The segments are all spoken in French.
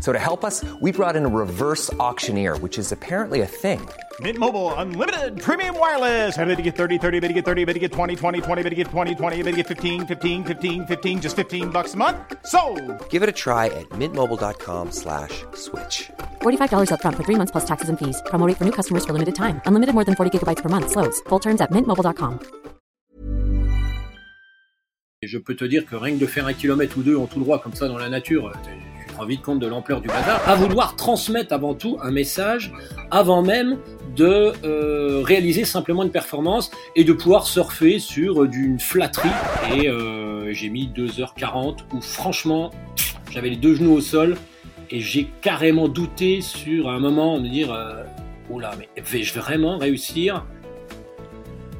So to help us, we brought in a reverse auctioneer, which is apparently a thing. Mint Mobile unlimited premium wireless. Ready to get 30, 30, bit to get 30, bit to get 20, 20, 20, bit to get 20, 20, bit to get 15, 15, 15, 15 just 15 bucks a month. So, Give it a try at mintmobile.com slash switch. $45 upfront for three months plus taxes and fees. Promo rate for new customers for limited time. Unlimited more than 40 gigabytes per month. Slows. Full terms at mintmobile.com. Et je peux te dire que rien que de faire un kilomètre ou deux en tout droit comme ça dans la nature, euh, rends vite compte de l'ampleur du bazar. À vouloir transmettre avant tout un message avant même de euh, réaliser simplement une performance et de pouvoir surfer sur euh, d'une flatterie. Et euh, j'ai mis 2h40 où franchement j'avais les deux genoux au sol et j'ai carrément douté sur un moment de dire oh là mais vais-je vraiment réussir?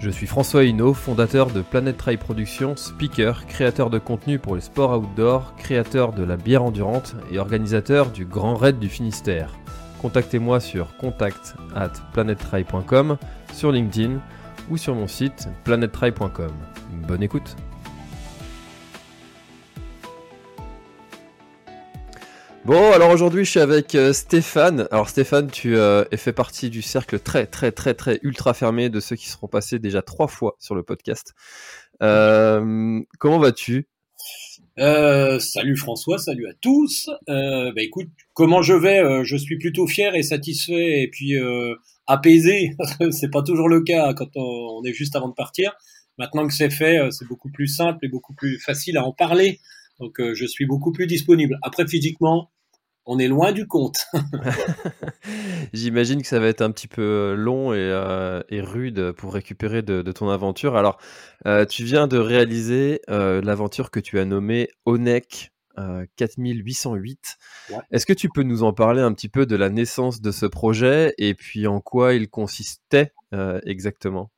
Je suis François Hinault, fondateur de Planet Trail Productions, speaker, créateur de contenu pour les sports outdoor, créateur de la bière endurante et organisateur du Grand Raid du Finistère. Contactez-moi sur contact at sur LinkedIn ou sur mon site planettrail.com. Bonne écoute Bon, alors aujourd'hui je suis avec euh, Stéphane. Alors Stéphane, tu euh, fais partie du cercle très très très très ultra fermé de ceux qui seront passés déjà trois fois sur le podcast. Euh, comment vas-tu? Euh, salut François, salut à tous. Bah écoute, comment je vais? Je suis plutôt fier et satisfait et puis apaisé. c'est pas toujours le cas quand on, est juste avant de partir. Maintenant que c'est fait, c'est beaucoup plus simple et beaucoup plus facile à en parler. Donc euh, je suis beaucoup plus disponible. Après physiquement, on est loin du compte. J'imagine que ça va être un petit peu long et, euh, et rude pour récupérer de, de ton aventure. Alors, euh, tu viens de réaliser euh, l'aventure que tu as nommée ONEC euh, 4808. Ouais. Est-ce que tu peux nous en parler un petit peu de la naissance de ce projet et puis en quoi il consistait euh, exactement?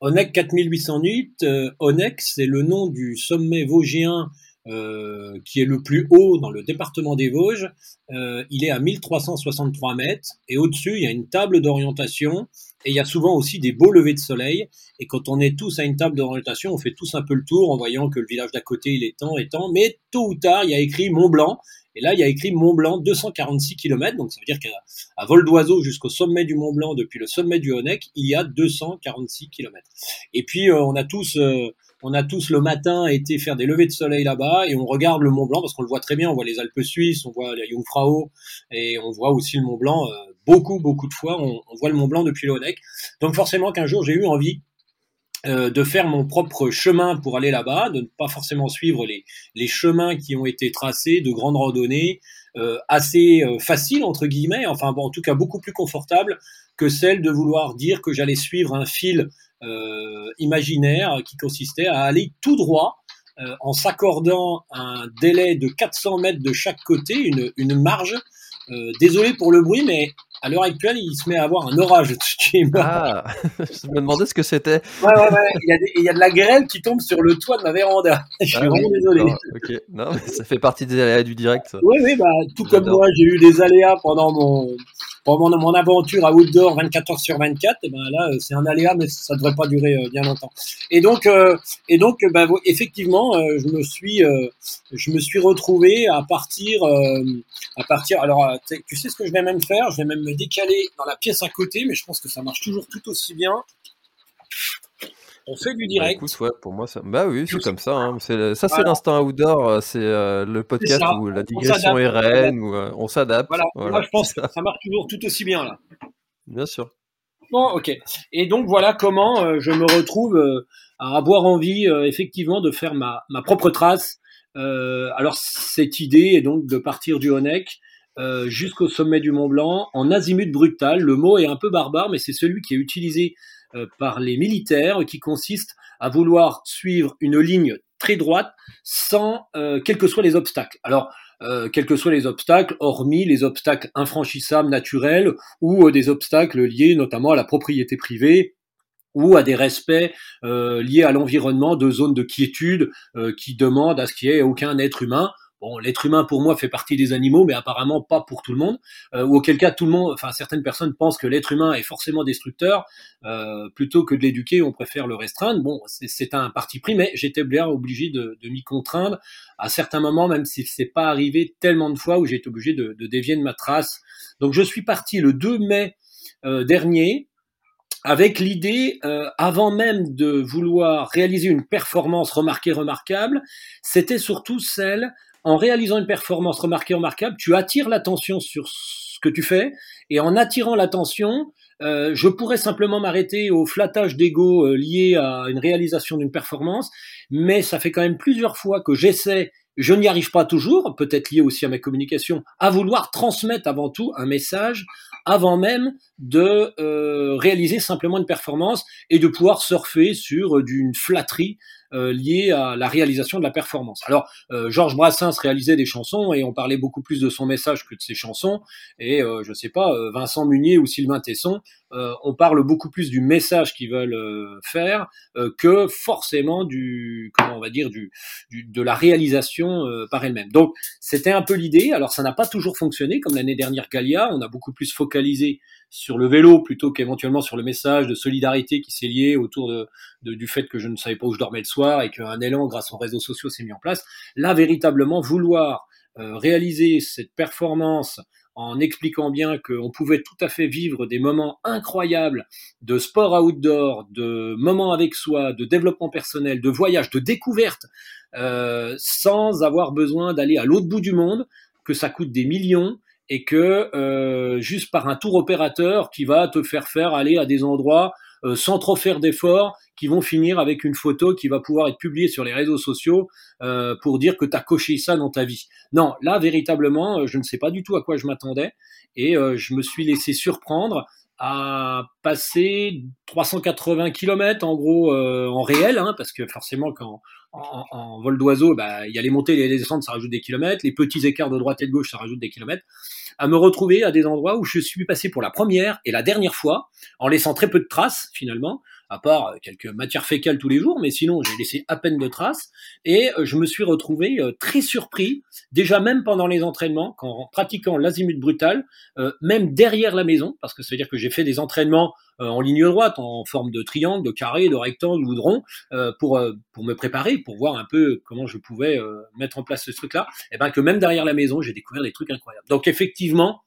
ONEC 4808, euh, ONEC, c'est le nom du sommet vosgien euh, qui est le plus haut dans le département des Vosges. Euh, il est à 1363 mètres et au-dessus, il y a une table d'orientation et il y a souvent aussi des beaux levers de soleil. Et quand on est tous à une table d'orientation, on fait tous un peu le tour en voyant que le village d'à côté, il est temps et temps. Mais tôt ou tard, il y a écrit Mont Blanc. Et là, il y a écrit Mont Blanc 246 km. Donc ça veut dire qu'à vol d'oiseau jusqu'au sommet du Mont Blanc, depuis le sommet du Honeck, il y a 246 km. Et puis, euh, on a tous... euh, on a tous le matin été faire des levées de soleil là-bas et on regarde le Mont Blanc parce qu'on le voit très bien. On voit les Alpes suisses, on voit la Jungfrau et on voit aussi le Mont Blanc. euh, beaucoup, beaucoup de fois, on, voit le Mont Blanc depuis le. Donc forcément qu'un jour j'ai eu envie euh, de faire mon propre chemin pour aller là-bas, de ne pas forcément suivre les, chemins qui ont été tracés, de grandes randonnées, euh, assez faciles entre guillemets, enfin en tout cas beaucoup plus confortables que celle de vouloir dire que j'allais suivre un fil imaginaire qui consistait à aller tout droit euh, en s'accordant un délai de 400 mètres de chaque côté, une, une marge. Euh, désolé pour le bruit, mais à l'heure actuelle, il se met à avoir un orage me- Ah, je me demandais ce que c'était. Ouais, ouais, ouais. Il y, a des- il y a de la grêle qui tombe sur le toit de ma véranda. Je suis Ah oui, vraiment désolé. ok, non, mais ça fait partie des aléas du direct. Oui, oui, bah, tout comme moi, j'ai eu des aléas pendant mon, pendant mon aventure à outdoor 24 heures sur 24. Et ben là, euh, c'est un aléa, mais ça devrait pas durer euh, bien longtemps. Et donc, euh, et donc, bah, effectivement, je me suis, je me suis retrouvé à partir, à partir. Alors, tu sais ce que je vais même faire? Je vais même me décaler dans la pièce à côté, mais je pense que ça marche toujours tout aussi bien. On fait du Bah, direct. écoute, ouais, pour moi, ça... bah oui, c'est comme ça. hein. Le- Ça, c'est Voilà. l'instant outdoor. euh, C'est euh, le podcast où la On digression est reine, où euh, on s'adapte. Voilà. Voilà, Moi, je pense que ça. marche toujours tout aussi bien là. Bien sûr. Bon, ok. Et donc voilà comment euh, je me retrouve à avoir envie effectivement de faire ma, ma propre trace alors cette idée est donc de partir du Honeck jusqu'au sommet du Mont Blanc en azimut brutal. Le mot est un peu barbare, mais c'est celui qui est utilisé par les militaires, qui consiste à vouloir suivre une ligne très droite sans quels que soient les obstacles. Alors euh, quels que soient les obstacles, hormis les obstacles infranchissables naturels ou euh, des obstacles liés notamment à la propriété privée ou à des respects euh, liés à l'environnement de zones de quiétude qui demandent à ce qu'il n'y ait aucun être humain L'être humain pour moi fait partie des animaux, mais apparemment pas pour tout le monde. Euh, ou auquel cas tout le monde, enfin certaines personnes pensent que l'être humain est forcément destructeur. Euh, plutôt que de l'éduquer, on préfère le restreindre. Bon, c'est un parti pris, mais j'étais bien obligé de, m'y contraindre à certains moments, même si c'est pas arrivé tellement de fois où j'ai été obligé de, dévier de ma trace. Donc je suis parti le 2 mai euh, dernier avec l'idée, avant même de vouloir réaliser une performance remarquée, remarquable, c'était surtout celle en réalisant une performance remarquée, remarquable, tu attires l'attention sur ce que tu fais, et en attirant l'attention, euh, je pourrais simplement m'arrêter au flattage d'ego euh, lié à une réalisation d'une performance, mais ça fait quand même plusieurs fois que j'essaie, je n'y arrive pas toujours, peut-être lié aussi à ma communication, à vouloir transmettre avant tout un message avant même de euh, réaliser simplement une performance et de pouvoir surfer sur d'une flatterie euh, lié à la réalisation de la performance. Alors, euh, Georges Brassens réalisait des chansons et on parlait beaucoup plus de son message que de ses chansons. Et euh, je sais pas, Vincent Munier ou Sylvain Tesson, on parle beaucoup plus du message qu'ils veulent faire que forcément du, comment on va dire, du, du de la réalisation par elle-même. Donc, c'était un peu l'idée. Alors, ça n'a pas toujours fonctionné, comme l'année dernière Galia. On a beaucoup plus focalisé sur le vélo plutôt qu'éventuellement sur le message de solidarité qui s'est lié autour de, du fait que je ne savais pas où je dormais le soir et qu'un élan grâce aux réseaux sociaux s'est mis en place. Là, véritablement, vouloir euh, réaliser cette performance en expliquant bien qu'on pouvait tout à fait vivre des moments incroyables de sport outdoor, de moments avec soi, de développement personnel, de voyage, de découverte, euh, sans avoir besoin d'aller à l'autre bout du monde, que ça coûte des millions, et que euh, juste par un tour opérateur qui va te faire faire aller à des endroits euh, sans trop faire d'efforts, qui vont finir avec une photo qui va pouvoir être publiée sur les réseaux sociaux euh, pour dire que tu as coché ça dans ta vie. Non, là véritablement, euh, je ne sais pas du tout à quoi je m'attendais et euh, je me suis laissé surprendre à passer 380 km en gros euh, en réel, hein, parce que forcément quand en, vol d'oiseau, bah, il y a les montées et les descentes, ça rajoute des kilomètres, les petits écarts de droite et de gauche, ça rajoute des kilomètres, à me retrouver à des endroits où je suis passé pour la première et la dernière fois, en laissant très peu de traces finalement, à part euh, quelques matières fécales tous les jours, mais sinon j'ai laissé à peine de traces, et euh, je me suis retrouvé très surpris, déjà même pendant les entraînements, en pratiquant l'azimut brutal, même derrière la maison, parce que ça veut dire que j'ai fait des entraînements euh, en ligne droite, en forme de triangle, de carré, de rectangle ou de rond, euh, pour, euh, pour me préparer, pour voir un peu comment je pouvais mettre en place ce truc-là, et ben que même derrière la maison, j'ai découvert des trucs incroyables. Donc effectivement,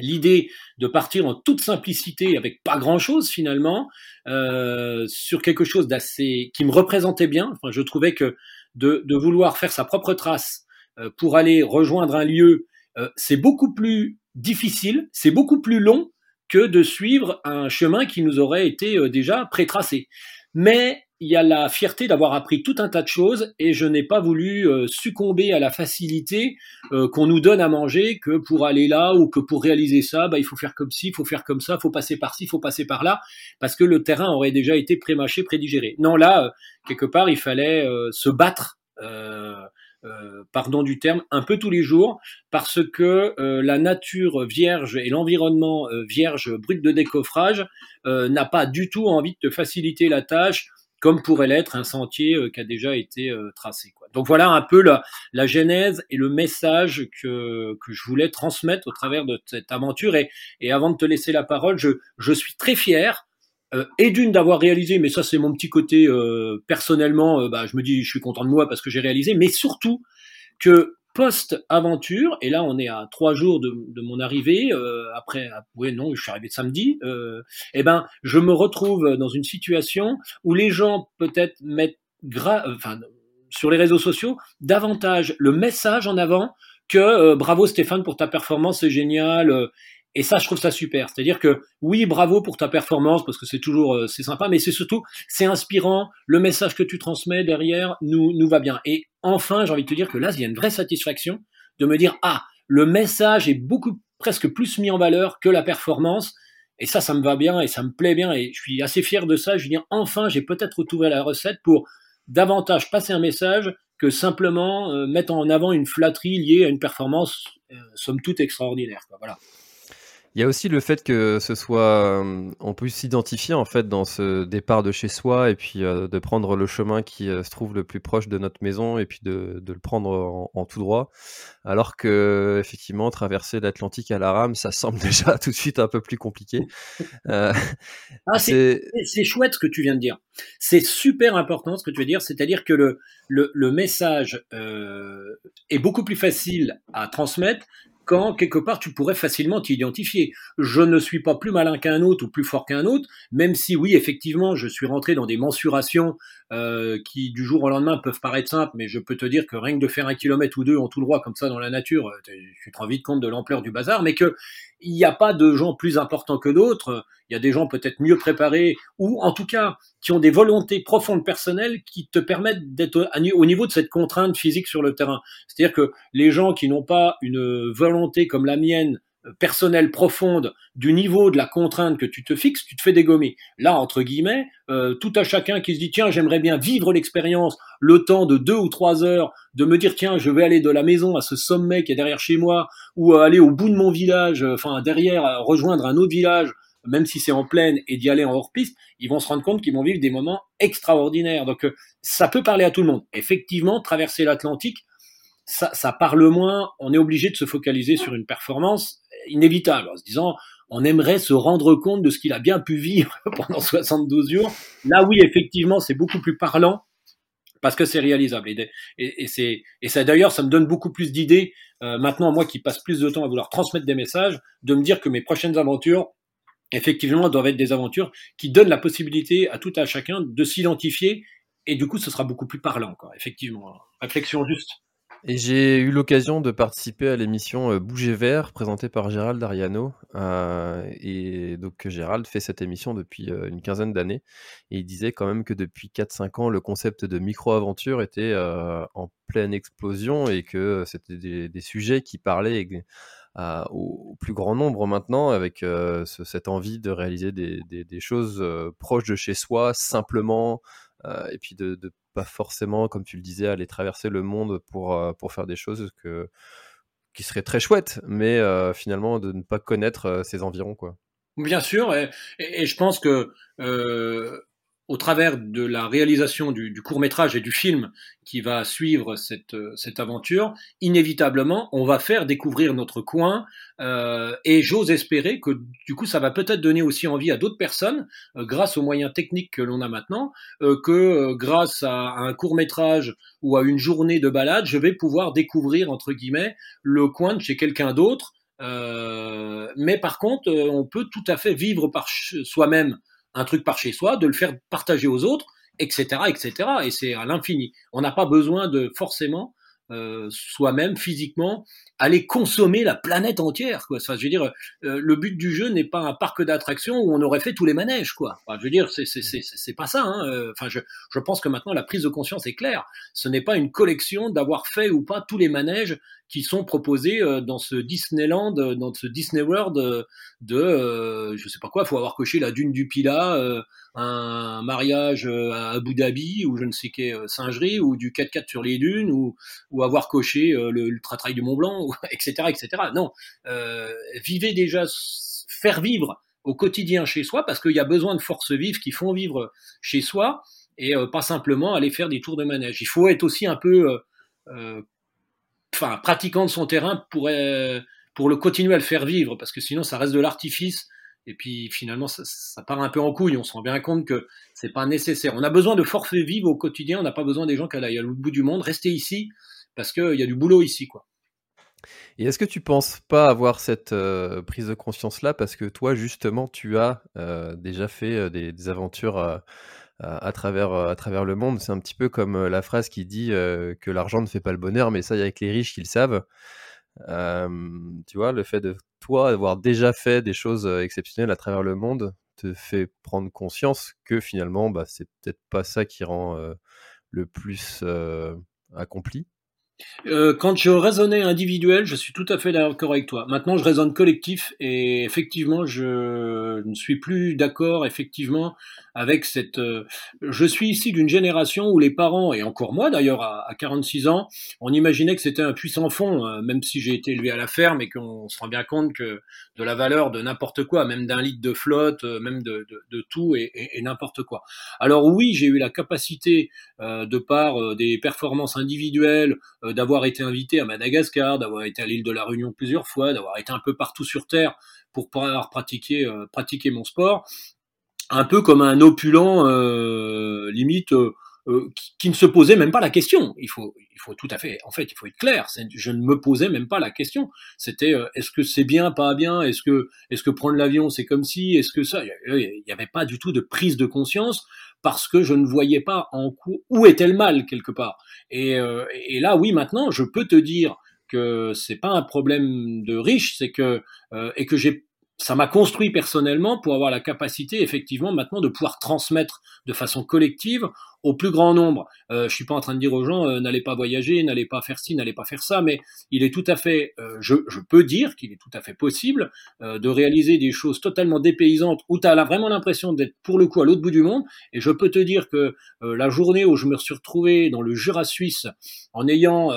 l'idée de partir en toute simplicité avec pas grand chose finalement euh, sur quelque chose d'assez qui me représentait bien enfin je trouvais que de, vouloir faire sa propre trace euh, pour aller rejoindre un lieu euh, c'est beaucoup plus difficile c'est beaucoup plus long que de suivre un chemin qui nous aurait été déjà pré-tracé. Mais il y a la fierté d'avoir appris tout un tas de choses et je n'ai pas voulu euh, succomber à la facilité euh, qu'on nous donne à manger que pour aller là ou que pour réaliser ça, bah, il faut faire comme ci, il faut faire comme ça, il faut passer par ci, il faut passer par là, parce que le terrain aurait déjà été pré-mâché, pré-digéré. Non, là, quelque part, il fallait se battre. Euh, pardon du terme, un peu tous les jours, parce que euh, la nature vierge et l'environnement euh, vierge brut de décoffrage n'a pas du tout envie de te faciliter la tâche, comme pourrait l'être un sentier qui a déjà été tracé. Quoi. Donc voilà un peu la, genèse et le message que, que je voulais transmettre au travers de cette aventure. Et, avant de te laisser la parole, je, je suis très fier euh, et d'une d'avoir réalisé, mais ça c'est mon petit côté euh, personnellement, euh, bah, je me dis je suis content de moi parce que j'ai réalisé, mais surtout que post-aventure, et là on est à trois jours de, mon arrivée, après, ah, oui non, je suis arrivé samedi, eh ben je me retrouve dans une situation où les gens peut-être mettent enfin, sur les réseaux sociaux davantage le message en avant que bravo Stéphane pour ta performance, c'est génial Et ça, je trouve ça super. C'est-à-dire que oui, bravo pour ta performance parce que c'est toujours euh, c'est sympa, mais c'est surtout c'est inspirant. Le message que tu transmets derrière nous nous va bien. Et enfin, j'ai envie de te dire que là, il y a une vraie satisfaction de me dire ah le message est beaucoup presque plus mis en valeur que la performance. Et ça, ça me va bien et ça me plaît bien et je suis assez fier de ça. Je veux dire enfin, j'ai peut-être retrouvé la recette pour davantage passer un message que simplement euh, mettre en avant une flatterie liée à une performance euh, somme toute extraordinaire. Voilà. Il y a aussi le fait que ce soit, euh, on puisse s'identifier en fait dans ce départ de chez soi et puis euh, de prendre le chemin qui euh, se trouve le plus proche de notre maison et puis de, de le prendre en, en, tout droit. Alors que effectivement traverser l'Atlantique à la rame, ça semble déjà tout de suite un peu plus compliqué. Euh, ah, c'est chouette ce que tu viens de dire. C'est super important ce que tu veux dire, c'est-à-dire que le, le, le message est beaucoup plus facile à transmettre quand quelque part tu pourrais facilement t'identifier. Je ne suis pas plus malin qu'un autre ou plus fort qu'un autre, même si oui, effectivement, je suis rentré dans des mensurations euh, qui du jour au lendemain peuvent paraître simples, mais je peux te dire que rien que de faire un kilomètre ou deux en tout droit comme ça dans la nature, euh, tu te rends vite compte de l'ampleur du bazar, mais que il n'y a pas de gens plus importants que d'autres. Il y a des gens peut-être mieux préparés ou en tout cas qui ont des volontés profondes personnelles qui te permettent d'être au niveau de cette contrainte physique sur le terrain. C'est-à-dire que les gens qui n'ont pas une volonté comme la mienne personnelle profonde du niveau de la contrainte que tu te fixes, tu te fais dégommer. Là, entre guillemets, euh, tout à chacun qui se dit tiens, j'aimerais bien vivre l'expérience, le temps de deux ou trois heures, de me dire tiens, je vais aller de la maison à ce sommet qui est derrière chez moi, ou aller au bout de mon village, euh, enfin derrière, rejoindre un autre village, même si c'est en plaine, et d'y aller en hors-piste, ils vont se rendre compte qu'ils vont vivre des moments extraordinaires. Donc euh, ça peut parler à tout le monde. Effectivement, traverser l'Atlantique, ça, ça parle moins, on est obligé de se focaliser sur une performance inévitable, en se disant on aimerait se rendre compte de ce qu'il a bien pu vivre pendant 72 jours. Là, oui, effectivement, c'est beaucoup plus parlant parce que c'est réalisable. Et, c'est ça d'ailleurs, ça me donne beaucoup plus d'idées euh, maintenant, moi qui passe plus de temps à vouloir transmettre des messages, de me dire que mes prochaines aventures, effectivement, doivent être des aventures qui donnent la possibilité à tout à chacun de s'identifier. Et du coup, ce sera beaucoup plus parlant, quoi. Effectivement, réflexion juste. Et j'ai eu l'occasion de participer à l'émission euh, Bouger Vert, présentée par Gérald Ariano. Euh, et donc Gérald fait cette émission depuis euh, une quinzaine d'années. Et il disait quand même que depuis 4-5 ans, le concept de micro-aventure était en pleine explosion et que c'était des, sujets qui parlaient au, plus grand nombre maintenant, avec ce, cette envie de réaliser des choses proches de chez soi, simplement, et puis de, de pas forcément, comme tu le disais, aller traverser le monde pour, euh, pour faire des choses que, qui seraient très chouettes, mais euh, finalement de ne pas connaître euh, ses environs. Quoi. Bien sûr, et, et, je pense que euh, au travers de la réalisation du, du, court métrage et du film qui va suivre cette, cette aventure, inévitablement, on va faire découvrir notre coin euh, et j'ose espérer que du coup, ça va peut-être donner aussi envie à d'autres personnes, euh, grâce aux moyens techniques que l'on a maintenant, euh, que euh, grâce à, à un court métrage ou à une journée de balade, je vais pouvoir découvrir entre guillemets le coin de chez quelqu'un d'autre. Euh, mais par contre, on peut tout à fait vivre par soi-même un truc par chez soi, de le faire partager aux autres, etc., etc. Et c'est à l'infini. On n'a pas besoin de forcément euh, soi-même physiquement aller consommer la planète entière quoi. Enfin, je veux dire euh, le but du jeu n'est pas un parc d'attractions où on aurait fait tous les manèges quoi. Enfin, je veux dire c'est c'est c'est pas ça hein. Euh, enfin je je pense que maintenant la prise de conscience est claire. Ce n'est pas une collection d'avoir fait ou pas tous les manèges qui sont proposés euh, dans ce Disneyland dans ce Disney World de euh, je sais pas quoi faut avoir coché la dune du Pila un mariage à Abu Dhabi ou je ne sais quelle singerie ou du 4x4 sur les dunes ou ou avoir coché le ultra trail du Mont Blanc etc., etc. Non, euh, vivez déjà, faire vivre au quotidien chez soi, parce qu'il y a besoin de forces vives qui font vivre chez soi, et euh, pas simplement aller faire des tours de manège. Il faut être aussi un peu, euh, enfin, pratiquant de son terrain pour pour le continuer à le faire vivre, parce que sinon ça reste de l'artifice. Et puis finalement, ça, ça, part un peu en couille. On se rend bien compte que c'est pas nécessaire. On a besoin de forces vives au quotidien. On n'a pas besoin des gens qui aillent à l'autre bout du monde. Restez ici parce qu'il y a du boulot ici, quoi. Et est-ce que tu penses pas avoir cette euh, prise de conscience-là parce que toi, justement, tu as euh, déjà fait euh, des, aventures à, travers, à travers le monde? C'est un petit peu comme la phrase qui dit que l'argent ne fait pas le bonheur, mais ça, il y a que les riches qui le savent. tu vois, le fait de toi avoir déjà fait des choses exceptionnelles à travers le monde te fait prendre conscience que finalement, bah, c'est peut-être pas ça qui rend le plus accompli. Euh, quand je raisonnais individuel, je suis tout à fait d'accord avec toi. Maintenant, je raisonne collectif et effectivement, je ne suis plus d'accord effectivement avec cette. Euh, je suis ici d'une génération où les parents et encore moi d'ailleurs à, 46 ans, on imaginait que c'était un puissant fond, euh, même si j'ai été élevé à la ferme et qu'on se rend bien compte que de la valeur de n'importe quoi, même d'un litre de flotte, même de, tout et, et, n'importe quoi. Alors oui, j'ai eu la capacité de par des performances individuelles d'avoir été invité à Madagascar, d'avoir été à l'île de la Réunion plusieurs fois, d'avoir été un peu partout sur Terre pour pouvoir pratiquer, euh, pratiquer mon sport, un peu comme un opulent euh, limite qui, ne se posait même pas la question. Il faut, il faut tout à fait, en fait, il faut être clair. Je ne me posais même pas la question. C'était, est-ce que c'est bien, pas bien? Est-ce que, est-ce que prendre l'avion, c'est comme si? Est-ce que ça? Il n'y avait pas du tout de prise de conscience parce que je ne voyais pas en où était le mal quelque part. Et, euh, et, là, oui, maintenant, je peux te dire que c'est pas un problème de riche, c'est que euh, et que j'ai ça m'a construit personnellement pour avoir la capacité effectivement maintenant de pouvoir transmettre de façon collective au plus grand nombre. Euh, je suis pas en train de dire aux gens euh, n'allez pas voyager, n'allez pas faire ci, n'allez pas faire ça, mais il est tout à fait, euh, je, peux dire qu'il est tout à fait possible euh, de réaliser des choses totalement dépaysantes où tu as vraiment l'impression d'être pour le coup à l'autre bout du monde. Et je peux te dire que la journée où je me suis retrouvé dans le Jura suisse en ayant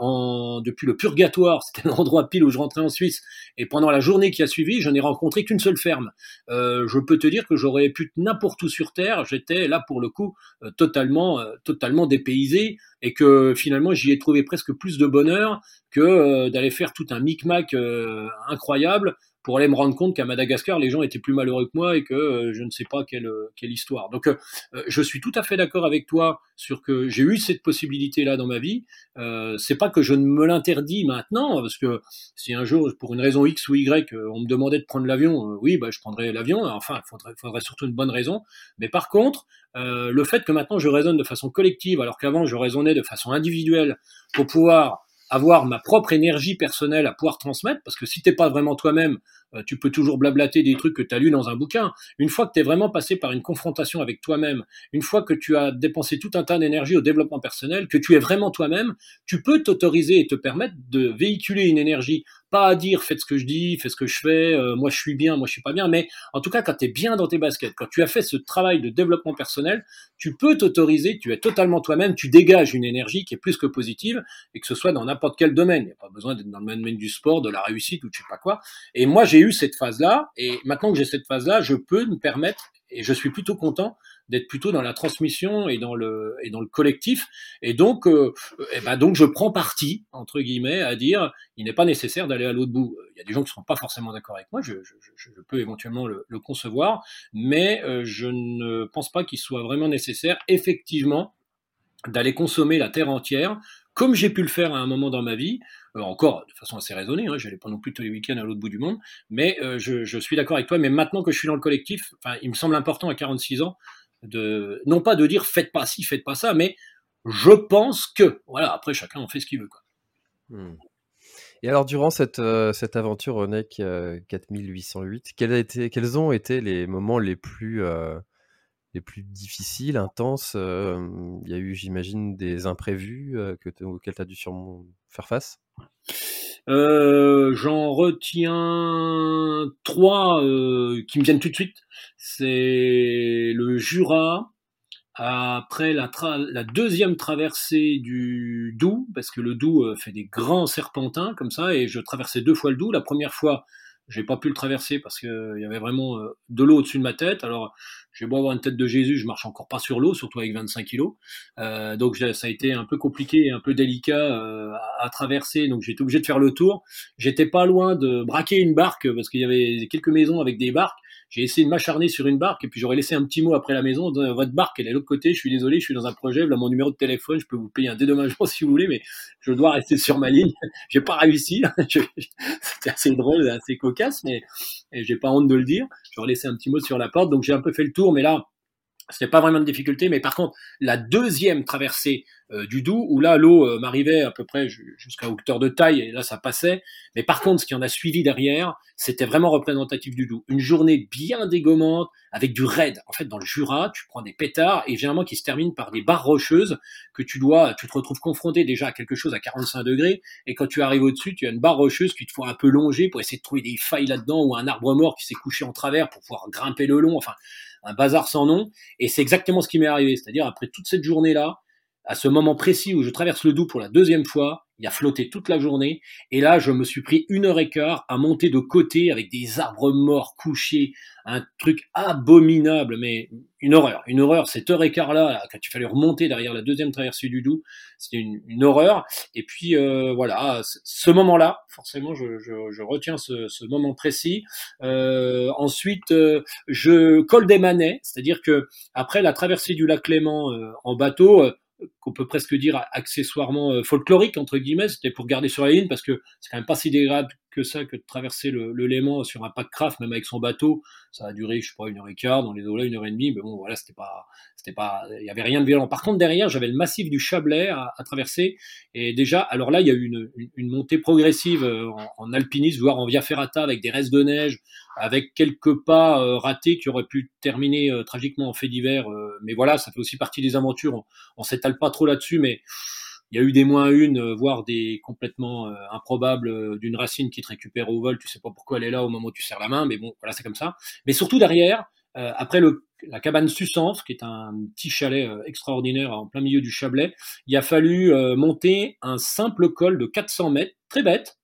en, depuis le purgatoire, c'était l'endroit pile où je rentrais en Suisse, et pendant la journée qui a suivi, je n'ai rencontré qu'une seule ferme. je peux te dire que j'aurais pu n'importe où sur terre, j'étais là pour le coup totalement, euh, totalement dépaysé et que finalement j'y ai trouvé presque plus de bonheur que euh, d'aller faire tout un micmac euh, incroyable pour aller me rendre compte qu'à Madagascar, les gens étaient plus malheureux que moi et que euh, je ne sais pas quelle, euh, quelle histoire. Donc, euh, je suis tout à fait d'accord avec toi sur que j'ai eu cette possibilité-là dans ma vie. Euh, c'est pas que je ne me l'interdis maintenant, parce que si un jour, pour une raison X ou Y, on me demandait de prendre l'avion, oui, bah, je prendrais l'avion. Enfin, il faudrait, faudrait, surtout une bonne raison. Mais par contre, le fait que maintenant je raisonne de façon collective, alors qu'avant je raisonnais de façon individuelle pour pouvoir avoir ma propre énergie personnelle à pouvoir transmettre, parce que si t'es pas vraiment toi-même, tu peux toujours blablater des trucs que tu as lus dans un bouquin. Une fois que tu es vraiment passé par une confrontation avec toi-même, une fois que tu as dépensé tout un tas d'énergie au développement personnel, que tu es vraiment toi-même, tu peux t'autoriser et te permettre de véhiculer une énergie pas à dire faites ce que je dis, faites ce que je fais, euh, moi je suis bien, moi je suis pas bien, mais en tout cas quand tu es bien dans tes baskets, quand tu as fait ce travail de développement personnel, tu peux t'autoriser, tu es totalement toi-même, tu dégages une énergie qui est plus que positive et que ce soit dans n'importe quel domaine. Il n'y a pas besoin d'être dans le domaine du sport, de la réussite ou je sais pas quoi. Et moi j'ai eu cette phase-là et maintenant que j'ai cette phase-là, je peux me permettre et je suis plutôt content d'être plutôt dans la transmission et dans le et dans le collectif. Et donc euh, et ben donc je prends parti entre guillemets à dire il n'est pas nécessaire d'aller à l'autre bout. Il y a des gens qui seront pas forcément d'accord avec moi je, peux éventuellement le, le concevoir mais euh, je ne pense pas qu'il soit vraiment nécessaire effectivement d'aller consommer la terre entière comme j'ai pu le faire à un moment dans ma vie, euh, encore de façon assez raisonnée, hein, j'allais pas non plus tous les week-ends à l'autre bout du monde, mais euh, je, suis d'accord avec toi, mais maintenant que je suis dans le collectif, il me semble important à 46 ans, de, non pas de dire faites pas ci, faites pas ça, mais je pense que, voilà, après chacun en fait ce qu'il veut. Hmm. Et alors, durant cette, euh, aventure ONEC 4808, quels, a été, quels ont été les moments les plus les plus difficiles, intenses. il y a eu, j'imagine, des imprévus que auxquels tu as dû faire face? J'en retiens trois qui me viennent tout de suite. C'est le Jura, après la, la, deuxième traversée du Doubs, parce que le Doubs fait des grands serpentins comme ça, et je traversais deux fois le Doubs. La première fois, j'ai pas pu le traverser parce qu'il y avait vraiment de l'eau au-dessus de ma tête. Alors j'ai beau avoir une tête de Jésus, je marche encore pas sur l'eau, surtout avec 25 kilos. Euh, donc ça a été un peu compliqué, un peu délicat euh, à, traverser. Donc j'étais obligé de faire le tour. J'étais pas loin de braquer une barque parce qu'il y avait quelques maisons avec des barques. J'ai essayé de m'acharner sur une barque et puis j'aurais laissé un petit mot après la maison. Votre barque, elle est de l'autre côté. Je suis désolé, je suis dans un projet. Là, mon numéro de téléphone, je peux vous payer un dédommagement si vous voulez, mais je dois rester sur ma ligne. j'ai pas réussi. C'était assez drôle, assez cocasse, mais j'ai pas honte de le dire. J'aurais laissé un petit mot sur la porte. Donc j'ai un peu fait le tour mais là, c'était pas vraiment de difficulté, mais par contre, la deuxième traversée euh, du Doubs, où là, l'eau euh, m'arrivait à peu près jusqu'à hauteur de taille, et là, ça passait. Mais par contre, ce qui en a suivi derrière, c'était vraiment représentatif du Doubs. Une journée bien dégommante, avec du raid. En fait, dans le Jura, tu prends des pétards, et généralement qui se terminent par des barres rocheuses, que tu dois, tu te retrouves confronté déjà à quelque chose à 45 degrés, et quand tu arrives au-dessus, tu as une barre rocheuse qui te faut un peu longer pour essayer de trouver des failles là-dedans, ou un arbre mort qui s'est couché en travers pour pouvoir grimper le long. Enfin, un bazar sans nom. Et c'est exactement ce qui m'est arrivé. C'est-à-dire, après toute cette journée-là, à ce moment précis où je traverse le Doubs pour la deuxième fois, il a flotté toute la journée. Et là, je me suis pris une heure et quart à monter de côté avec des arbres morts couchés, un truc abominable, mais une horreur. Une horreur, cette heure et quart-là, quand il fallait remonter derrière la deuxième traversée du Doubs, c'était une, horreur. Et puis, euh, voilà, ce moment-là, forcément, je, je, retiens ce, ce, moment précis. Euh, ensuite, euh, je colle des manets, c'est-à-dire que après la traversée du lac Léman euh, en bateau, qu'on peut presque dire accessoirement euh, folklorique entre guillemets, c'était pour garder sur la ligne parce que c'est quand même pas si dégradable que ça que de traverser le, Léman sur un pack craft même avec son bateau, ça a duré je sais pas une heure et quart dans les eaux là une heure et demie, mais bon voilà c'était pas c'était pas il y avait rien de violent. Par contre derrière j'avais le massif du Chablais à, traverser et déjà alors là il y a eu une, montée progressive euh, en, alpinisme voire en via ferrata avec des restes de neige avec quelques pas euh, ratés qui auraient pu terminer euh, tragiquement en fait divers. Mais voilà, ça fait aussi partie des aventures. On s'étale pas trop là-dessus, mais il y a eu des moins une, voire des complètement improbables d'une racine qui te récupère au vol. Tu sais pas pourquoi elle est là au moment où tu serres la main, mais bon, voilà, c'est comme ça. Mais surtout derrière, après la cabane Sussanf, qui est un petit chalet extraordinaire en plein milieu du Chablais, il a fallu monter un simple col de 400 mètres, très bête,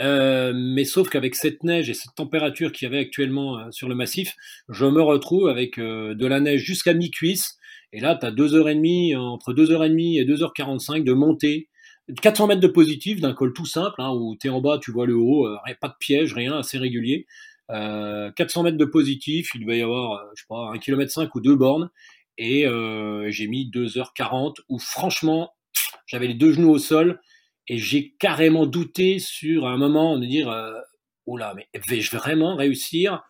euh, mais sauf qu'avec cette neige et cette température qu'il y avait actuellement euh, sur le massif, je me retrouve avec euh, de la neige jusqu'à mi-cuisse. Et là, tu as 2h30, entre 2h30 et 2h45 de montée. 400 mètres de positif d'un col tout simple, hein, où tu es en bas, tu vois le haut, pas de piège, rien, assez régulier. 400 mètres de positif, il devait y avoir, je sais pas, 1 km 5 ou 2 bornes. Et j'ai mis 2h40 où franchement, j'avais les deux genoux au sol et j'ai carrément douté sur un moment de dire euh, oh là mais vais-je vraiment réussir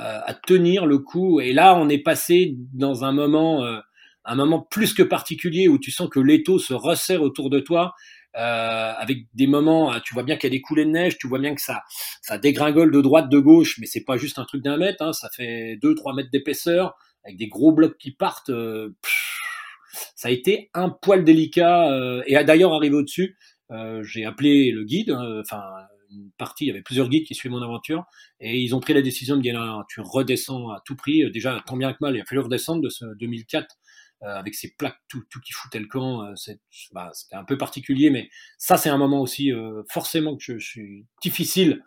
euh, à tenir le coup? Et là on est passé dans un moment euh, un moment plus que particulier où tu sens que l'étau se resserre autour de toi euh, avec des moments, hein, tu vois bien qu'il y a des coulées de neige, tu vois bien que ça, ça dégringole de droite, de gauche, mais c'est pas juste un truc d'un mètre, hein, ça fait 2-3 mètres d'épaisseur, avec des gros blocs qui partent. ça a été un poil délicat, euh, et d'ailleurs arrivé au-dessus, euh, j'ai appelé le guide, hein, enfin une partie, il y avait plusieurs guides qui suivaient mon aventure, et ils ont pris la décision de dire tu redescends à tout prix. Déjà, tant bien que mal, il a fallu redescendre de ce 2004 euh, avec ces plaques tout, tout qui foutait le camp. Euh, bah, c'était un peu particulier, mais ça, c'est un moment aussi forcément que je suis difficile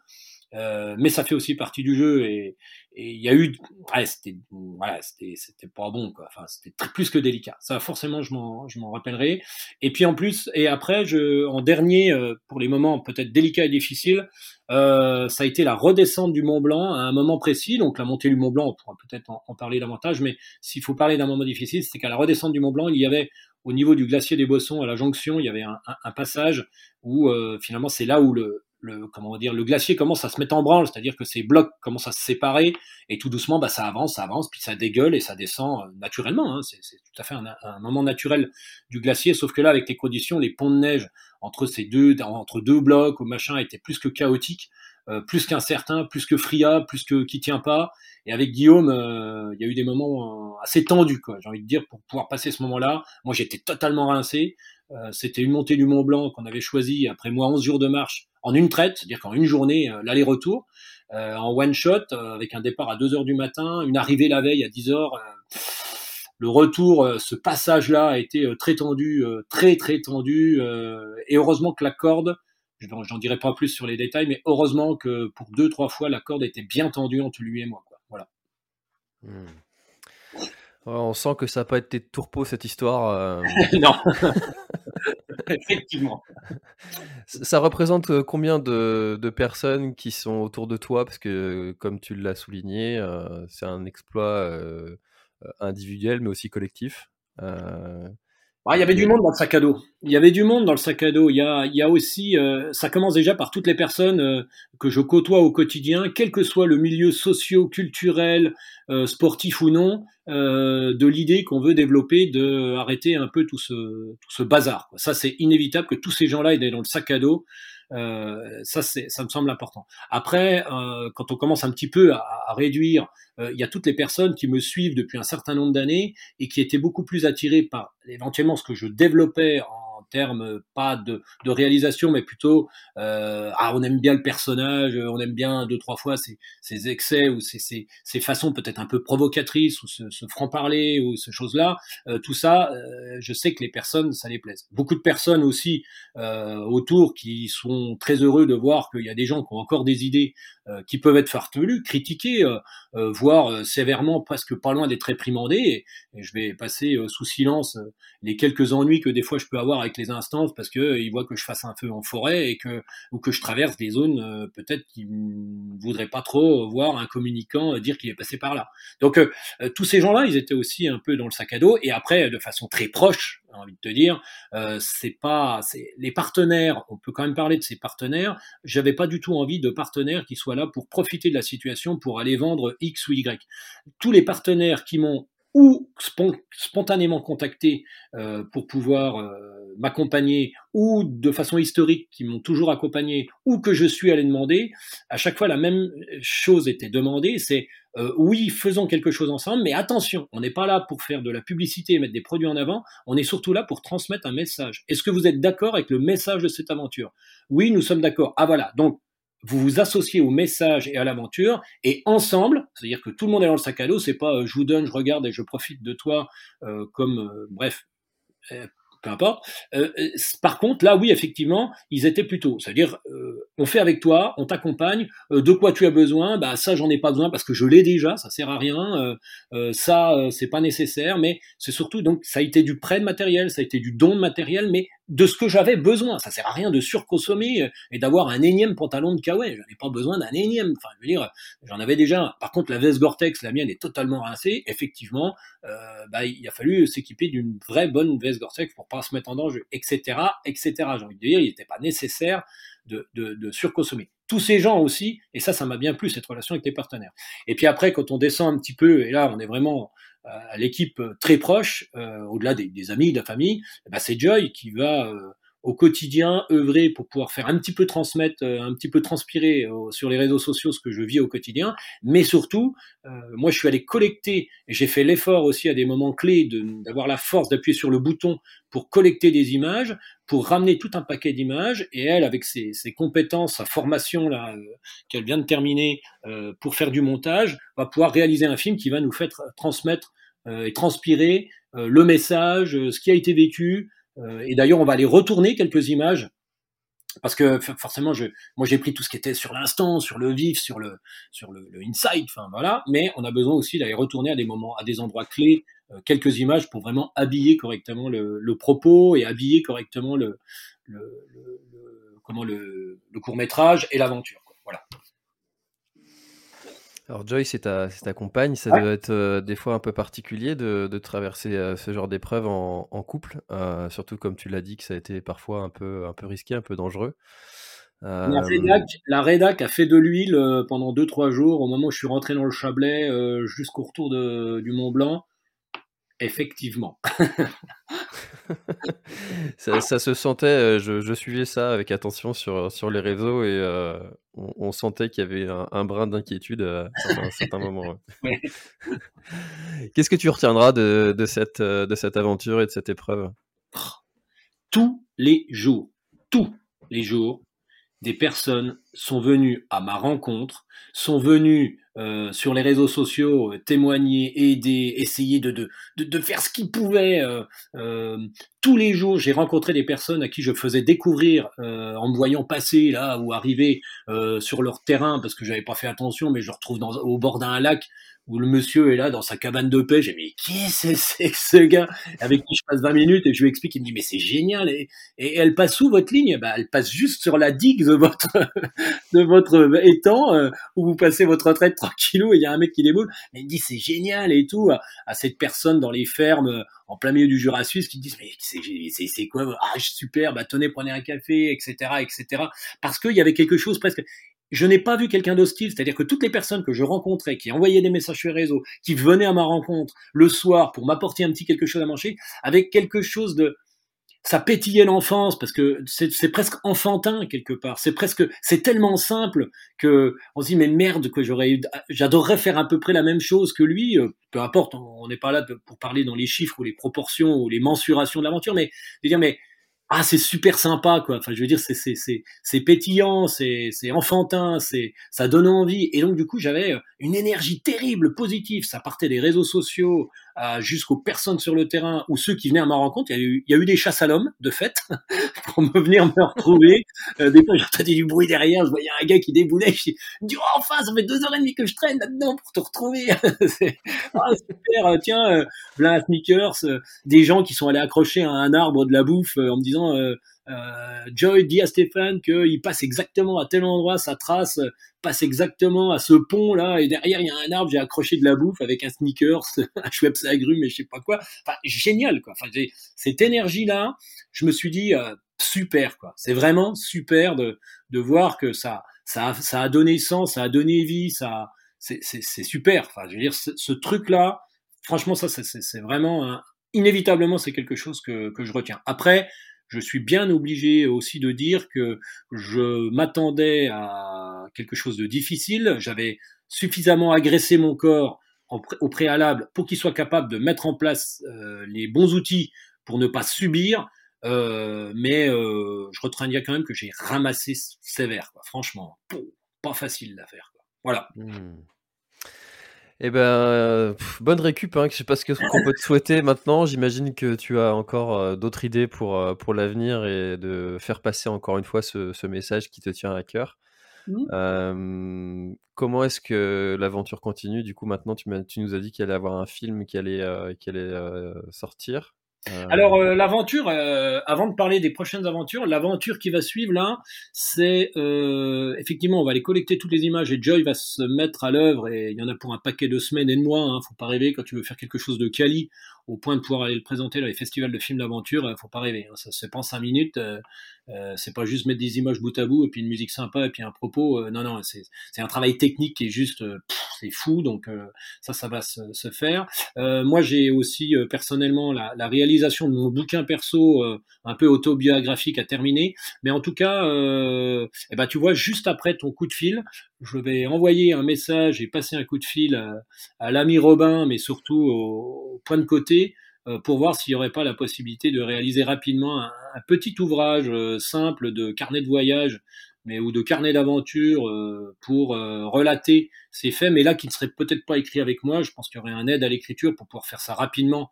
euh, mais ça fait aussi partie du jeu et il y a eu ouais, c'était voilà c'était c'était pas bon quoi. Enfin c'était plus que délicat. Ça forcément je m'en je m'en rappellerai. Et puis en plus et après je en dernier euh, pour les moments peut-être délicats et difficiles euh, ça a été la redescente du Mont Blanc à un moment précis. Donc la montée du Mont Blanc on pourra peut-être en, parler davantage mais s'il faut parler d'un moment difficile c'est qu'à la redescente du Mont Blanc il y avait au niveau du glacier des Bossons à la jonction il y avait un, un, un passage où euh, finalement c'est là où le le comment dire le glacier commence à se mettre en branle, c'est-à-dire que ces blocs commencent à se séparer et tout doucement bah ça avance, ça avance, puis ça dégueule et ça descend euh, naturellement. Hein, c'est tout à fait un, moment naturel du glacier, sauf que là avec les conditions, les ponts de neige entre ces deux entre deux blocs ou machin étaient plus que chaotiques, euh, plus qu'incertains, plus que friables, plus que qui tient pas. Et avec Guillaume, euh, il y a eu des moments assez tendus, quoi. J'ai envie de dire pour pouvoir passer ce moment-là. Moi j'étais totalement rincé. C'était une montée du Mont Blanc qu'on avait choisi après moi 11 jours de marche en une traite, c'est-à-dire qu'en une journée, euh, l'aller-retour, euh, en one shot, euh, avec un départ à 2 heures du matin, une arrivée la veille à 10 heures. le retour, ce passage-là a été très tendu, très très tendu, et heureusement que la corde, j'en dirai pas plus sur les détails, mais heureusement que pour deux trois fois la corde était bien tendue entre lui et moi. Quoi. Voilà. Hmm. on sent que ça n'a pas été tourpeau cette histoire. non. Effectivement. Ça représente euh, combien de, personnes qui sont autour de toi? Parce que, comme tu l'as souligné, euh, c'est un exploit euh, individuel, mais aussi collectif. Ah, il y avait du monde dans le sac à dos. Il y avait du monde dans le sac à dos. Il y a, il y a aussi, ça commence déjà par toutes les personnes que je côtoie au quotidien, quel que soit le milieu socio-culturel, sportif ou non, euh, de l'idée qu'on veut développer de arrêter un peu tout ce, tout ce bazar. Ça, c'est inévitable que tous ces gens-là aient dans le sac à dos. Euh, ça, ça me semble important. Après, euh, quand on commence un petit peu à, à réduire, euh, il y a toutes les personnes qui me suivent depuis un certain nombre d'années et qui étaient beaucoup plus attirées par éventuellement ce que je développais en termes euh, pas de, réalisation, mais plutôt euh, ah on aime bien le personnage, on aime bien deux trois fois ses, ses excès ou ses, ses, ses façons peut-être un peu provocatrices ou ce, ce franc parler ou ces choses là. Euh, tout ça, euh, je sais que les personnes ça les plaise. Beaucoup de personnes aussi euh, autour qui sont très heureux de voir qu'il y a des gens qui ont encore des idées euh, qui peuvent être farfelues, critiquées, voire sévèrement, presque pas loin d'être réprimandées. Et, je vais passer sous silence les quelques ennuis que des fois je peux avoir avec les instances parce que ils voient que je fasse un feu en forêt et que ou que je traverse des zones euh, peut-être qui ne voudraient pas trop voir un communicant dire qu'il est passé par là. Donc euh, tous ces gens-là, ils étaient aussi un peu dans le sac à dos et après de façon très proche, j'ai envie de te dire, euh, c'est pas les partenaires, on peut quand même parler de ces partenaires, j'avais pas du tout envie de partenaires qui soient là pour profiter de la situation pour aller vendre X ou Y. Tous les partenaires qui m'ont ou spontanément contacté euh, pour pouvoir euh, m'accompagner, ou de façon historique qui m'ont toujours accompagné, ou que je suis allé demander, à chaque fois la même chose était demandée, c'est euh, oui, faisons quelque chose ensemble, mais attention, on n'est pas là pour faire de la publicité et mettre des produits en avant, on est surtout là pour transmettre un message. Est-ce que vous êtes d'accord avec le message de cette aventure? Oui, nous sommes d'accord. Ah voilà, donc vous vous associez au message et à l'aventure, et ensemble, c'est-à-dire que tout le monde est dans le sac à dos, c'est pas euh, je vous donne, je regarde et je profite de toi, euh, comme bref, peu importe. Euh, par contre, là, oui, effectivement, ils étaient plutôt, c'est-à-dire, euh, on fait avec toi, on t'accompagne, euh, de quoi tu as besoin, bah ça, j'en ai pas besoin parce que je l'ai déjà, ça sert à rien, ça, c'est pas nécessaire, mais c'est surtout donc ça a été du prêt de matériel, ça a été du don de matériel, mais de ce que j'avais besoin. Ça sert à rien de surconsommer et d'avoir un énième pantalon de kawaii. J'en ai pas besoin d'un énième. Enfin, je veux dire, j'en avais déjà. Par contre, la veste Gore-Tex, la mienne est totalement rincée. Effectivement, euh, bah, il a fallu s'équiper d'une vraie bonne veste Gore-Tex pour pas se mettre en danger, etc., etc. J'ai envie de dire, il n'était pas nécessaire de, de, de, surconsommer. Tous ces gens aussi, et ça, ça m'a bien plu cette relation avec les partenaires. Et puis après, quand on descend un petit peu, et là, on est vraiment à l'équipe très proche, euh, au-delà des, des, amis, de la famille, eh ben c'est Joy qui va euh, au quotidien œuvrer pour pouvoir faire un petit peu transmettre, euh, un petit peu transpirer euh, sur les réseaux sociaux ce que je vis au quotidien, mais surtout, euh, moi je suis allé collecter, et j'ai fait l'effort aussi à des moments clés d'avoir la force d'appuyer sur le bouton pour collecter des images, pour ramener tout un paquet d'images, et elle, avec ses, compétences, sa formation là qu'elle vient de terminer pour faire du montage, va pouvoir réaliser un film qui va nous faire transmettre et transpirer le message, ce qui a été vécu, et d'ailleurs, on va aller retourner quelques images parce que forcément, je, moi j'ai pris tout ce qui était sur l'instant, sur le vif, sur le, sur le, le inside, enfin voilà. Mais on a besoin aussi d'aller retourner à des moments, à des endroits clés, euh, quelques images pour vraiment habiller correctement le, propos et habiller correctement le, le, le comment le court métrage et l'aventure. Voilà. Alors Joy, c'est ta, ta, compagne, ça ouais. doit être euh, des fois un peu particulier de, de traverser euh, ce genre d'épreuve en, en, couple, euh, surtout comme tu l'as dit que ça a été parfois un peu, un peu risqué, un peu dangereux. La rédac, la, rédac, a fait de l'huile pendant 2-3 jours au moment où je suis rentré dans le Chablais jusqu'au retour de, du Mont Blanc. Effectivement. ça, ça, se sentait, je, je, suivais ça avec attention sur, sur les réseaux et euh, on, on, sentait qu'il y avait un, un brin d'inquiétude à, un certain moment. Ouais. Qu'est-ce que tu retiendras de, de, cette, de cette aventure et de cette épreuve? Tous les jours, tous les jours, des personnes sont venues à ma rencontre, sont venues euh, sur les réseaux sociaux euh, témoigner, aider, essayer de, de, de, faire ce qu'ils pouvaient. Euh, tous les jours, j'ai rencontré des personnes à qui je faisais découvrir en me voyant passer là ou arriver sur leur terrain parce que j'avais pas fait attention, mais je retrouve au bord d'un lac où le monsieur est là dans sa cabane de pêche, et mais qui c'est -ce, gars avec qui je passe 20 minutes? Et je lui explique, il me dit mais c'est génial. Et, et, elle passe où votre ligne? Bah elle passe juste sur la digue de votre de votre étang euh, où vous passez votre retraite tranquillou et il y a un mec qui déboule, mais il me dit c'est génial et tout. À, cette personne dans les fermes en plein milieu du Jura suisse qui disent mais c'est quoi? Ah super bah tenez prenez un café etc etc parce qu'il y avait quelque chose presque je n'ai pas vu quelqu'un d'hostile, c'est-à-dire que toutes les personnes que je rencontrais, qui envoyaient des messages sur les réseaux, qui venaient à ma rencontre le soir pour m'apporter un petit quelque chose à manger, avec quelque chose de, ça pétillait l'enfance parce que c'est presque enfantin quelque part. C'est presque, c'est tellement simple que on se dit mais merde que j'aurais, j'adorerais faire à peu près la même chose que lui. Euh, peu importe, on n'est pas là pour parler dans les chiffres ou les proportions ou les mensurations de l'aventure, mais de dire mais ah c'est super sympa quoi. Enfin je veux dire c'est c'est c'est pétillant c'est c'est enfantin c'est ça donne envie. Et donc du coup j'avais euh, une énergie terrible positive. Ça partait des réseaux sociaux jusqu'aux personnes sur le terrain ou ceux qui venaient à ma rencontre. Il y a eu, des chasses à l'homme, de fait, pour me venir me retrouver. Euh, des fois, j'entendais du bruit derrière, je voyais un gars qui déboulait, je me dis, oh, enfin, ça fait deux heures et demie que je traîne là-dedans pour te retrouver. c'est ah, super, euh, tiens, plein sneakers, euh, des gens qui sont allés accrocher à un arbre de la bouffe en me disant, Joy dit à Stéphane qu'il passe exactement à tel endroit, sa trace euh, passe exactement à ce pont là, et derrière il y a un arbre, j'ai accroché de la bouffe avec un sneaker, un Schweppes agrumes et je sais pas quoi. Enfin, génial quoi. Enfin, cette énergie là, je me suis dit euh, super quoi. C'est vraiment super de de voir que ça ça ça a donné sens, ça a donné vie, ça c'est super. Enfin, je veux dire ce, ce truc là, franchement ça c'est vraiment inévitablement c'est quelque chose que que je retiens. Après je suis bien obligé aussi de dire que je m'attendais à quelque chose de difficile. J'avais suffisamment agressé mon corps au préalable pour qu'il soit capable de mettre en place euh, les bons outils pour ne pas subir. Euh, mais euh, je retiendrai quand même que j'ai ramassé sévère, quoi. franchement, pas facile l'affaire. Voilà. Mmh. Eh ben, euh, bonne récup, hein, je sais pas ce qu'on peut te souhaiter maintenant. J'imagine que tu as encore euh, d'autres idées pour, euh, pour l'avenir et de faire passer encore une fois ce, ce message qui te tient à cœur. Mmh. comment est-ce que l'aventure continue? Du coup, maintenant, tu, tu nous as dit qu'il allait avoir un film qui allait, qui allait sortir. Euh, Alors euh, l'aventure, euh, avant de parler des prochaines aventures, l'aventure qui va suivre là, c'est effectivement on va aller collecter toutes les images et Joy va se mettre à l'œuvre et il y en a pour un paquet de semaines et de mois. Hein, faut pas rêver quand tu veux faire quelque chose de quali au point de pouvoir aller le présenter dans les festivals de films d'aventure, euh, faut pas rêver. Hein, ça se en cinq minutes. Euh, euh, c'est pas juste mettre des images bout à bout et puis une musique sympa et puis un propos. non, non, c'est un travail technique qui est juste, c'est fou. Donc ça, ça va se, faire. moi, j'ai aussi personnellement la, la, réalisation de mon bouquin perso, un peu autobiographique à terminer. Mais en tout cas, eh ben, tu vois, juste après ton coup de fil, je vais envoyer un message et passer un coup de fil à, l'ami Robin, mais surtout au, au point de côté euh, pour voir s'il n'y aurait pas la possibilité de réaliser rapidement un, petit ouvrage euh, simple de carnet de voyage mais ou de carnet d'aventure euh, pour relater ces faits, mais là qui ne serait peut-être pas écrit avec moi. Je pense qu'il y aurait un aide à l'écriture pour pouvoir faire ça rapidement,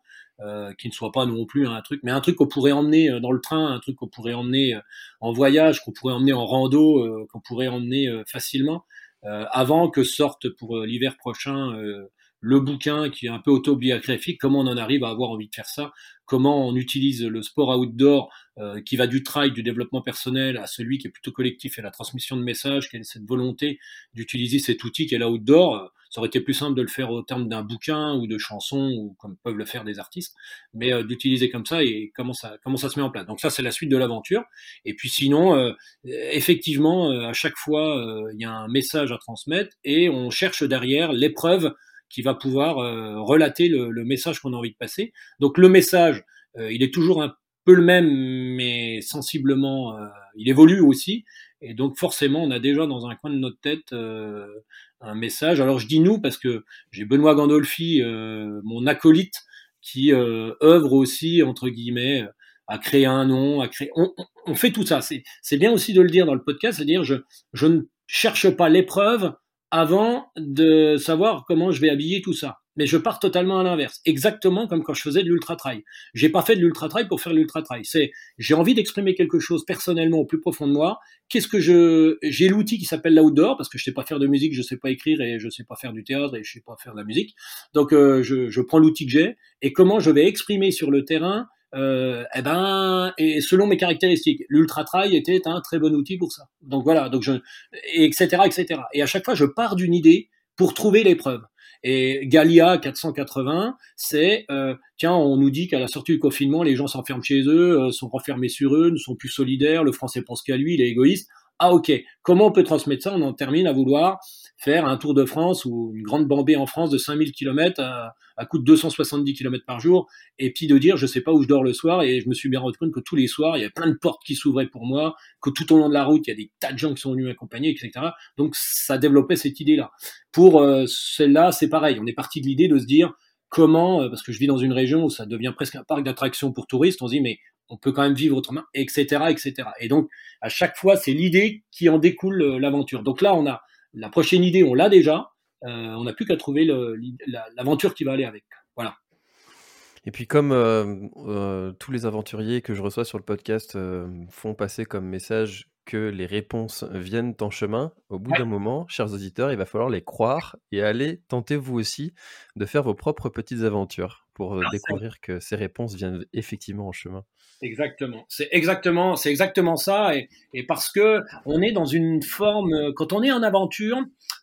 qui ne soit pas non plus un truc, mais un truc qu'on pourrait emmener dans le train, un truc qu'on pourrait emmener en voyage, qu'on pourrait emmener en rando, qu'on pourrait emmener facilement, avant que sorte pour l'hiver prochain le bouquin qui est un peu autobiographique, comment on en arrive à avoir envie de faire ça, comment on utilise le sport outdoor euh, qui va du trail, du développement personnel à celui qui est plutôt collectif et la transmission de messages, quelle est cette volonté d'utiliser cet outil qui est l'outdoor. Ça aurait été plus simple de le faire au terme d'un bouquin ou de chansons ou comme peuvent le faire des artistes, mais euh, d'utiliser comme ça et comment ça comment ça se met en place. Donc ça c'est la suite de l'aventure. Et puis sinon, euh, effectivement, à chaque fois il y a un message à transmettre et on cherche derrière l'épreuve qui va pouvoir euh, relater le, le message qu'on a envie de passer. Donc le message, euh, il est toujours un peu le même, mais sensiblement, euh, il évolue aussi. Et donc forcément, on a déjà dans un coin de notre tête un message. Alors je dis nous parce que j'ai Benoît Gandolfi, mon acolyte, qui œuvre aussi entre guillemets à créer un nom, à créer. On, on fait tout ça. C'est bien aussi de le dire dans le podcast, c'est-à-dire je je ne cherche pas l'épreuve, avant de savoir comment je vais habiller tout ça. Mais je pars totalement à l'inverse, exactement comme quand je faisais de l'ultra trail. J'ai pas fait de l'ultra trail pour faire l'ultra trail. C'est j'ai envie d'exprimer quelque chose personnellement au plus profond de moi. Qu'est-ce que je j'ai l'outil qui s'appelle l'outdoor parce que je sais pas faire de musique, je sais pas écrire et je sais pas faire du théâtre et je sais pas faire de la musique. Donc euh, je, je prends l'outil que j'ai et comment je vais exprimer sur le terrain euh, eh ben, et selon mes caractéristiques, l'ultra trail était un très bon outil pour ça. Donc voilà, donc je, etc., etc. Et à chaque fois, je pars d'une idée pour trouver l'épreuve. Et Galia 480, c'est euh, tiens, on nous dit qu'à la sortie du confinement, les gens s'enferment chez eux, euh, sont renfermés sur eux, ne sont plus solidaires. Le Français pense qu'à lui, il est égoïste. Ah ok, comment on peut transmettre ça? On en termine à vouloir faire un Tour de France ou une grande bambée en France de 5000 km à, à coût de 270 km par jour, et puis de dire je sais pas où je dors le soir, et je me suis bien rendu compte que tous les soirs, il y a plein de portes qui s'ouvraient pour moi, que tout au long de la route, il y a des tas de gens qui sont venus m'accompagner, etc. Donc ça développait cette idée-là. Pour euh, celle-là, c'est pareil, on est parti de l'idée de se dire comment, euh, parce que je vis dans une région où ça devient presque un parc d'attractions pour touristes, on se dit mais on peut quand même vivre autrement, etc., etc. Et donc à chaque fois, c'est l'idée qui en découle euh, l'aventure. Donc là, on a la prochaine idée, on l'a déjà. Euh, on n'a plus qu'à trouver l'aventure qui va aller avec. Voilà. Et puis comme euh, euh, tous les aventuriers que je reçois sur le podcast font passer comme message que les réponses viennent en chemin, au bout d'un moment, chers auditeurs, il va falloir les croire et aller tenter vous aussi de faire vos propres petites aventures pour découvrir que ces réponses viennent effectivement en chemin. Exactement. C'est exactement, c'est exactement ça. Et, et, parce que on est dans une forme, quand on est en aventure,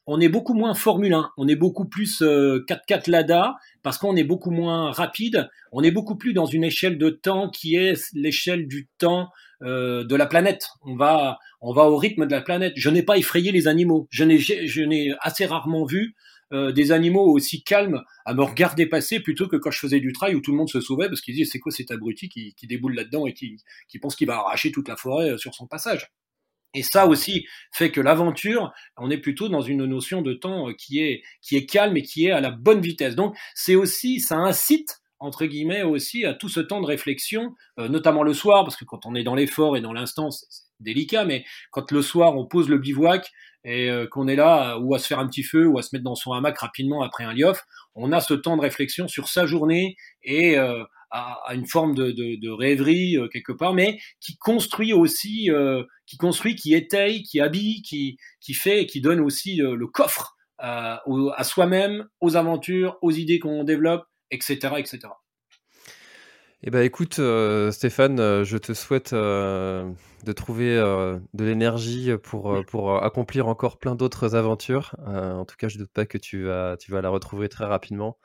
on est beaucoup moins Formule 1, on est beaucoup plus 4x4 euh, Lada, parce qu'on est beaucoup moins rapide, on est beaucoup plus dans une échelle de temps qui est l'échelle du temps euh, de la planète. On va, on va au rythme de la planète. Je n'ai pas effrayé les animaux. Je n'ai, je n'ai assez rarement vu euh, des animaux aussi calmes à me regarder passer plutôt que quand je faisais du trail où tout le monde se sauvait parce qu'ils disaient c'est quoi cet abruti qui, qui déboule là-dedans et qui, qui pense qu'il va arracher toute la forêt euh, sur son passage? Et ça aussi fait que l'aventure, on est plutôt dans une notion de temps euh, qui est, qui est calme et qui est à la bonne vitesse. Donc c'est aussi, ça incite entre guillemets aussi à tout ce temps de réflexion, notamment le soir, parce que quand on est dans l'effort et dans l'instant, c'est délicat, mais quand le soir on pose le bivouac et euh, qu'on est là ou à se faire un petit feu ou à se mettre dans son hamac rapidement après un liof, on a ce temps de réflexion sur sa journée et euh, à, une forme de, de, de rêverie euh, quelque part, mais qui construit aussi, qui construit, qui étaye, qui habille, qui, qui fait, qui donne aussi le coffre à soi-même, aux aventures, aux idées qu'on développe, etc., etc. Eh ben écoute euh, Stéphane, euh, je te souhaite euh, de trouver de l'énergie pour, pour accomplir encore plein d'autres aventures. en tout cas, je ne doute pas que tu vas, tu vas la retrouver très rapidement.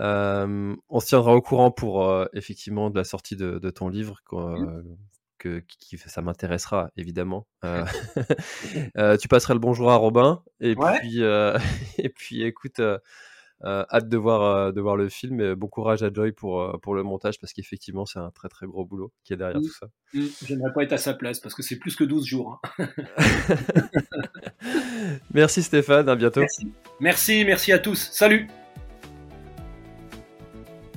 on se tiendra au courant pour effectivement de la sortie de, de ton livre. Que, qui, ça m'intéressera évidemment. tu passeras le bonjour à Robin et puis et puis écoute, hâte de voir, euh, de voir le film et bon courage à Joy pour, euh, pour le montage parce qu'effectivement c'est un très très gros boulot qui est derrière tout ça. Mmh. J'aimerais pas être à sa place parce que c'est plus que 12 jours. Hein. merci Stéphane, à bientôt. Merci. merci, merci à tous. Salut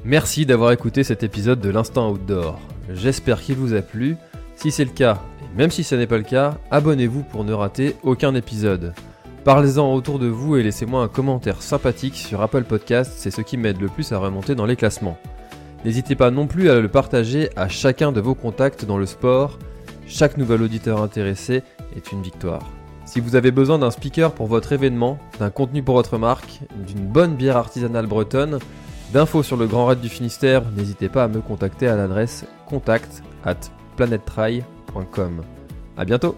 Merci d'avoir écouté cet épisode de l'Instant Outdoor. J'espère qu'il vous a plu. Si c'est le cas, et même si ce n'est pas le cas, abonnez-vous pour ne rater aucun épisode. Parlez-en autour de vous et laissez-moi un commentaire sympathique sur Apple Podcast, c'est ce qui m'aide le plus à remonter dans les classements. N'hésitez pas non plus à le partager à chacun de vos contacts dans le sport. Chaque nouvel auditeur intéressé est une victoire. Si vous avez besoin d'un speaker pour votre événement, d'un contenu pour votre marque, d'une bonne bière artisanale bretonne, d'infos sur le Grand Raid du Finistère, n'hésitez pas à me contacter à l'adresse contact at planettry.com. A bientôt